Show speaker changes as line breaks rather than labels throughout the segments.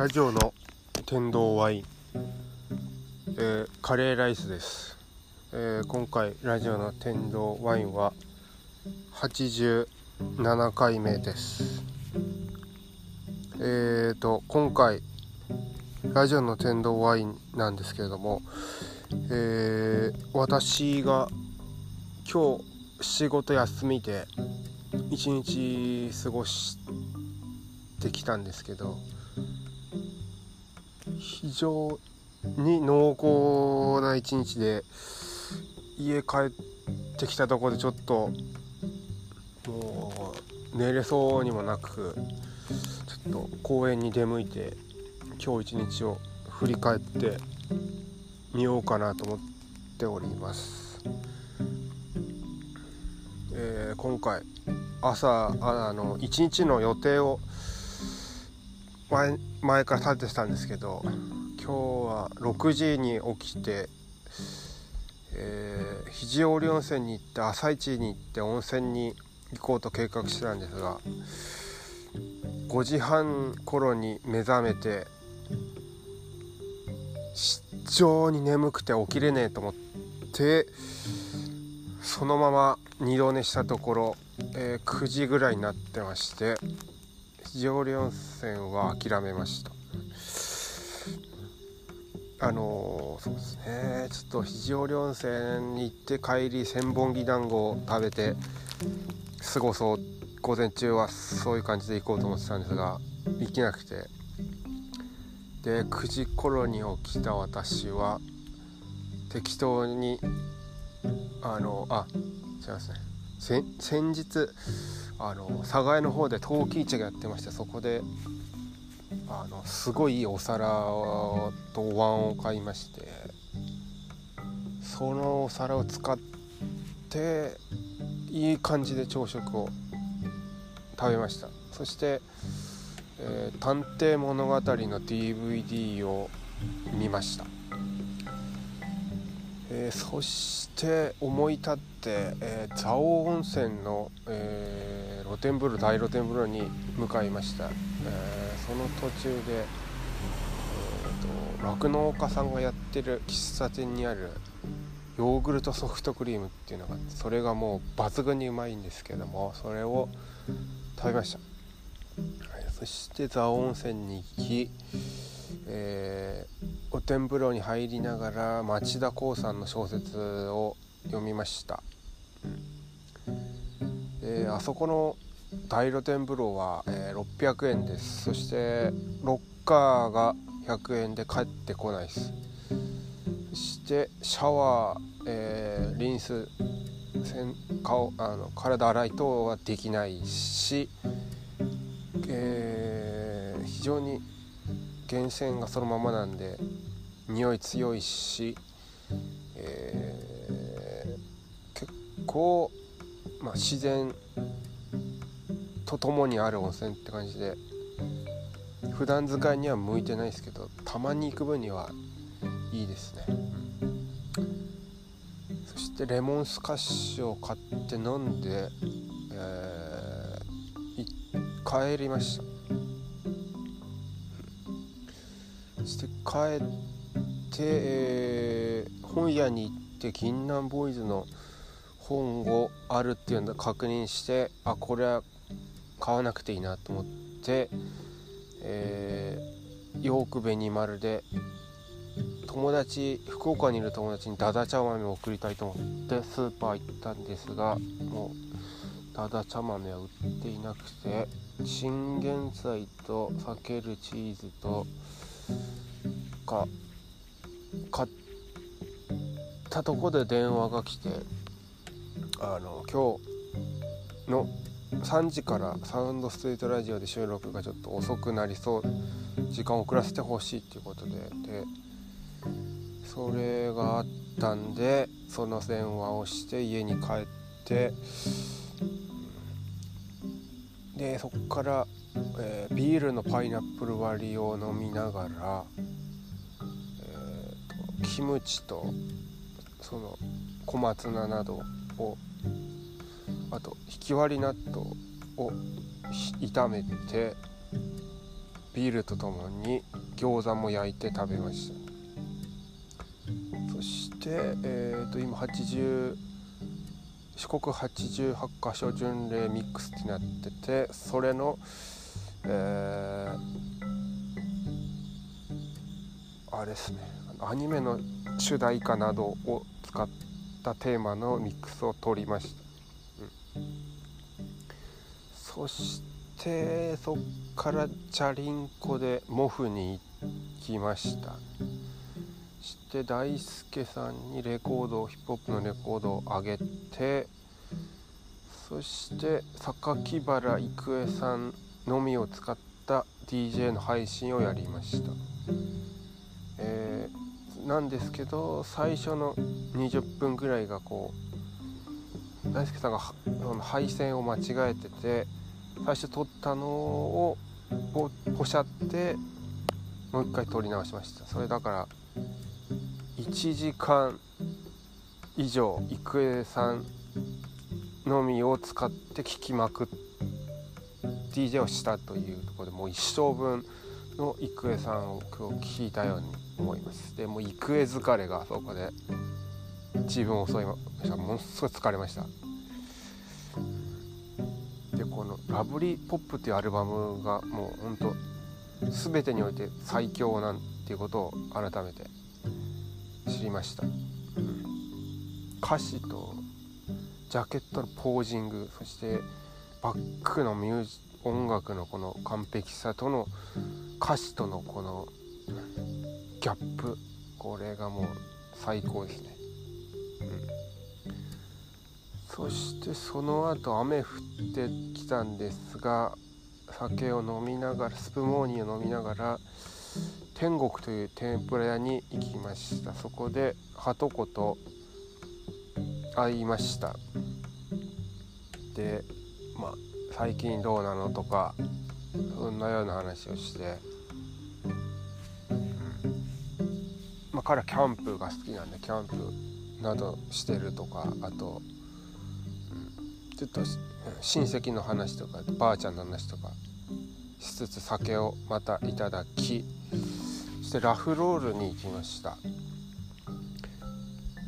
ラジオの天童ワイン、えー、カレーライスです、えー、今回ラジオの天童ワインは87回目です。えーと今回ラジオの天童ワインなんですけれども、えー、私が今日仕事休みで一日過ごしてきたんですけど非常に濃厚な一日で家帰ってきたとこでちょっともう寝れそうにもなくちょっと公園に出向いて今日一日を振り返ってみようかなと思っております。えー、今回朝あの一日の予定を前前から立ててたんですけど今日は6時に起きて、えー、肘折温泉に行って朝一に行って温泉に行こうと計画してたんですが5時半頃に目覚めて非常に眠くて起きれねえと思ってそのまま二度寝したところ、えー、9時ぐらいになってまして肘折温泉は諦めました。あの、そうですね。ちょっと肘折温泉に行って帰り千本木団子を食べて過ごそう午前中はそういう感じで行こうと思ってたんですが行けなくて。で9時頃に起きた私は適当にあのあ違いますね先日あの寒河江の方で陶器市がやってましてそこであのすごいいいお皿とお椀を買いましてそのお皿を使っていい感じで朝食を食べました。そして「えー、探偵物語」の DVD を見ました、えー、そして思い立って、えー、蔵王温泉の、えー露天風呂大露天風呂に向かいました、えー、その途中で酪農、家さんがやってる喫茶店にあるヨーグルトソフトクリームっていうのがあってそれがもう抜群にうまいんですけどもそれを食べました、はい、そして蔵王温泉に行き、えー、天風呂に入りながら町田光さんの小説を読みました、え、あそこの大露天風呂は、えー、600円です。そしてロッカーが100円で帰ってこないです。そしてシャワー、えー、リンス顔あの体洗い等はできないし、えー、非常に源泉がそのままなんで匂い強いし、えー、結構、まあ、自然とともにある温泉って感じで普段使いには向いてないですけどたまに行く分にはいいですね。そしてレモンスカッシュを買って飲んで、えー、帰りました。そして帰って、えー、本屋に行って銀杏ボーイズの本をあるっていうのを確認してあこれは買わなくていいなと思って、えー、ヨークベニマルで友達福岡にいる友達にダダ茶豆を送りたいと思ってスーパー行ったんですがもうダダ茶豆は売っていなくてチンゲン菜と避けるチーズとか買ったとこで電話が来てあの今日の3時からサウンドストリートラジオで収録がちょっと遅くなりそう時間を遅らせてほしいっていうことででそれがあったんでその電話をして家に帰ってでそこから、えー、ビールのパイナップル割りを飲みながら、キムチとその小松菜などをあとひき割り納豆を炒めてビールとともに餃子も焼いて食べました。そして、えー、と今80四国88箇所巡礼ミックスってなっててそれの、えー、あれですね。アニメの主題歌などを使ったテーマのミックスを取りました、うん、そしてそっからチャリンコでモフに行きました。して大輔さんにレコードヒップホップのレコードをあげてそして榊原郁恵さんのみを使った DJ の配信をやりました、えー、なんですけど最初の20分ぐらいがこう大輔さんが配線を間違えてて最初撮ったのをポシャってもう一回撮り直しました。それだから1時間以上郁恵さんのみを使って聴きまくっ DJ をしたというところでもう一生分の郁恵さんを今日聴いたように思います。でもう郁恵疲れがそこで自分を襲いました。ものすごい疲れました。でこの「ラブリーポップ」っていうアルバムがもうほんと全てにおいて最強なんていうことを改めて知りました、歌詞とジャケットのポージングそしてバックのミュージ音楽のこの完璧さとの歌詞とのこのギャップこれがもう最高ですね、うん、そしてその後雨降ってきたんですが酒を飲みながらスプモーニーを飲みながら天国という天ぷら屋に行きました。そこではとこと会いました。でまあ最近どうなの？とかそんなような話をして、うん。まあ、彼はキャンプが好きなんでキャンプなどしてるとかあと、うん、ちょっと親戚の話とかばあちゃんの話とかしつつ酒をまたいただきそしてラフロールに行きました。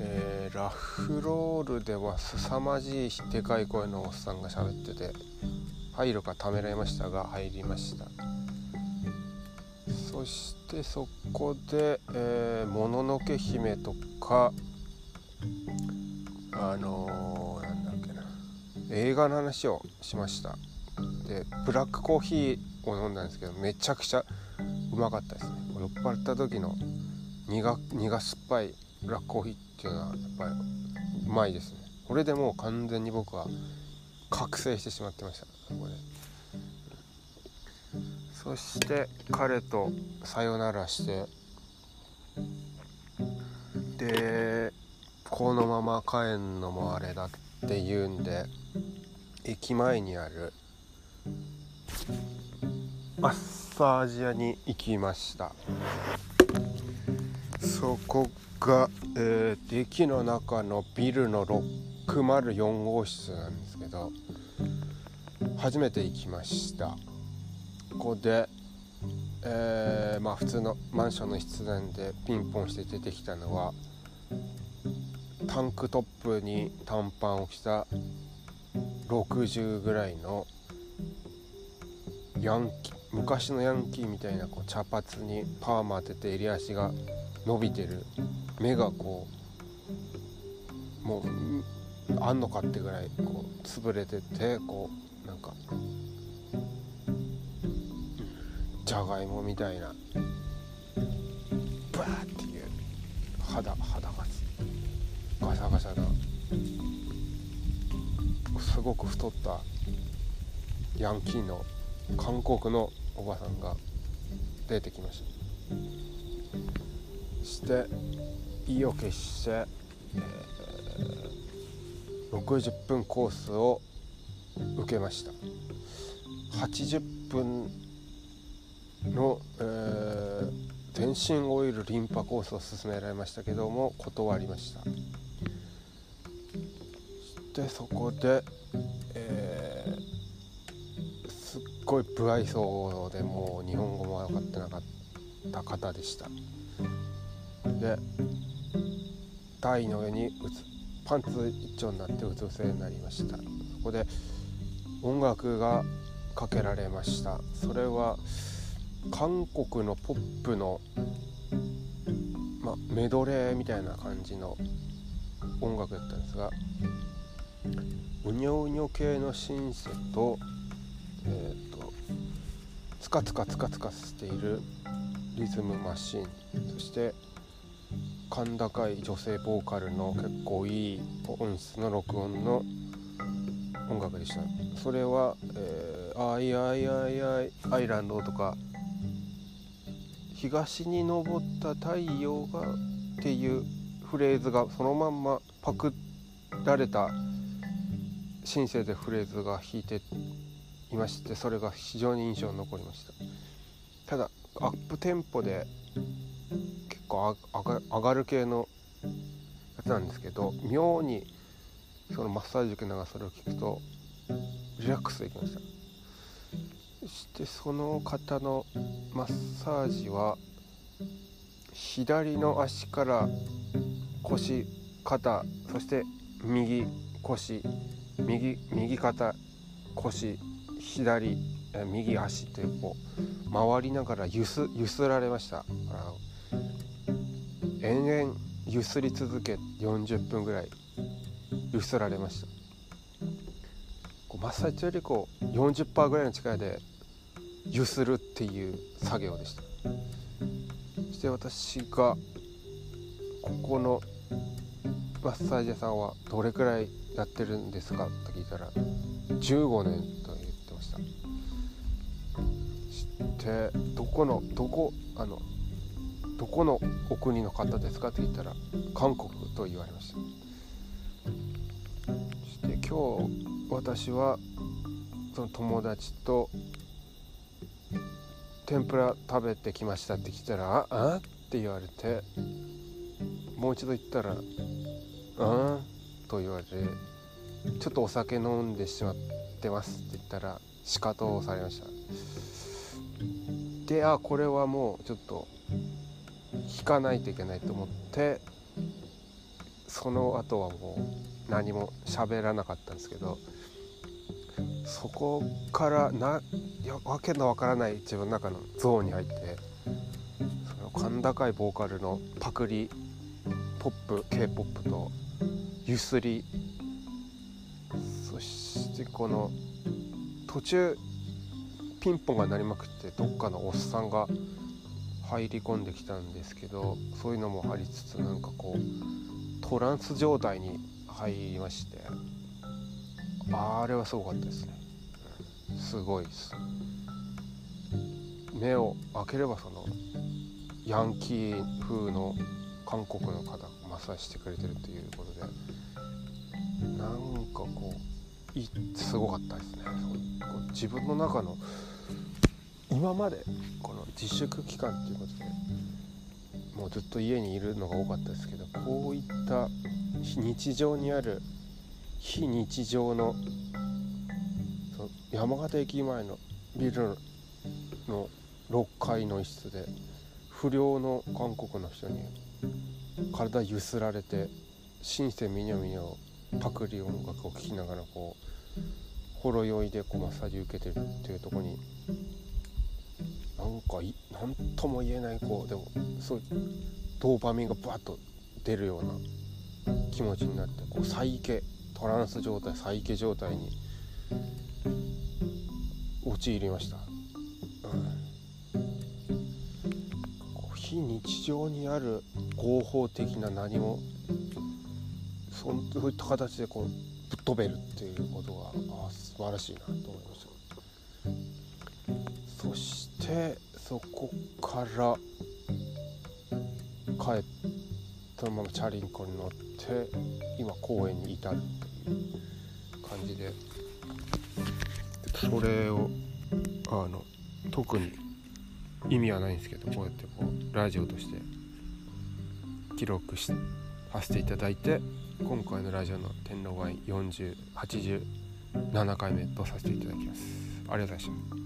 えー、ラフロールでは凄まじいでかい声のおっさんが喋ってて入るかためらいましたが入りました。そしてそこで「えー、もののけ姫」とかあのー、なんだっけな映画の話をしました。でブラックコーヒーを飲んだんですけどめちゃくちゃうまかったですね。酔っ払った時の苦苦酸っぱいブラックコーヒーっていうのはやっぱりうまいですね。これでもう完全に僕は覚醒してしまってました。そこで。そして彼とさよならして。でこのまま帰んのもあれだって言うんで駅前にあるマッサージ屋に行きました。そこが、えー、駅の中のビルの604号室なんですけど初めて行きました。ここで、えー、まあ普通のマンションの室内でピンポンして出てきたのはタンクトップに短パンを着た60ぐらいのヤンキー昔のヤンキーみたいなこう茶髪にパーマ当てて襟足が伸びてる。目がこうもうあんのかってぐらいこう潰れててこうなんかじゃがいもみたいな。バーっていう。肌肌がガサガサなすごく太った。ヤンキーの韓国のおばさんが出てきました。して意を決して、えー、60分コースを受けました。80分の、えー、全身オイルリンパコースを勧められましたけども断りました。でそこで、えー、すっごい不愛想でもう日本語も分かってなかった方でした。で台の上にうつパンツ一丁になってうつ伏せになりました。そこで音楽がかけられました。それは韓国のポップの、ま、メドレーみたいな感じの音楽だったんですがうにょうにょ系のシンセと,、えーと、つかつかつかつかしているリズムマシン。そして甲高い女性ボーカルの結構いい音質の録音の音楽でした。それは「えー、あいあいあいあいアイランド」とか「東に昇った太陽が」っていうフレーズがそのまんまパクられたシンセでフレーズが弾いていましてそれが非常に印象に残りました。ただアップテンポで構上がる系のやつなんですけど妙にそのマッサージ受けながらそれを聞くとリラックスできました。そしてその方のマッサージは左の足から腰肩そして右腰右右肩腰左右足というこう回りながらゆすゆすられました。延々ゆすり続け40分ぐらいゆすられました。こうマッサージよりこう40%ぐらいの力でゆするっていう作業でした。そして私がここのマッサージ屋さんはどれくらいやってるんですかと聞いたら15年と言ってました。してどこのどこあのどこのお国の方ですかって聞いたら韓国と言われました。そして今日私はその友達と天ぷら食べてきましたって聞いたら「ああ？って言われてもう一度言ったら「うん?」と言われてちょっとお酒飲んでしまってますって言ったら仕方をされました。であこれはもうちょっと引かないといけないと思ってその後はもう何も喋らなかったんですけどそこからなわけのわからない自分の中のゾーンに入ってその甲高いボーカルのパクリポップ k p o p とゆすりそしてこの途中ピンポンが鳴りまくってどっかのおっさんが入り込んできたんですけどそういうのもありつつなんかこうトランス状態に入りましてあれはすごかったですね、すごいです。目を開ければそのヤンキー風の韓国の方がマッサージしてくれてるということでなんかこういすごかったですね。自分の中の今までこの自粛期間っていうことでもうずっと家にいるのが多かったですけどこういった日常にある非日常の山形駅前のビルの6階の一室で不良の韓国の人に体ゆすられてシンセミニョミニョパクリ音楽を聴きながらこうほろ酔いでこうマッサージ受けてるっていうとこになんか何とも言えないこうでもそうドーパミンがバッと出るような気持ちになってこう再イトランス状態再イ状態に陥りました、うん、非日常にある合法的な何もそういった形でこうぶっ飛べるっていうことがあ素晴らしいなと思いました。そしてそこから帰ってそのままチャリンコに乗って今公園に至るという感じで。それをあの特に意味はないんですけどこうやってこうラジオとして記録しさせていただいて今回のラジオの天皇杯4087回目とさせていただきます。ありがとうございました。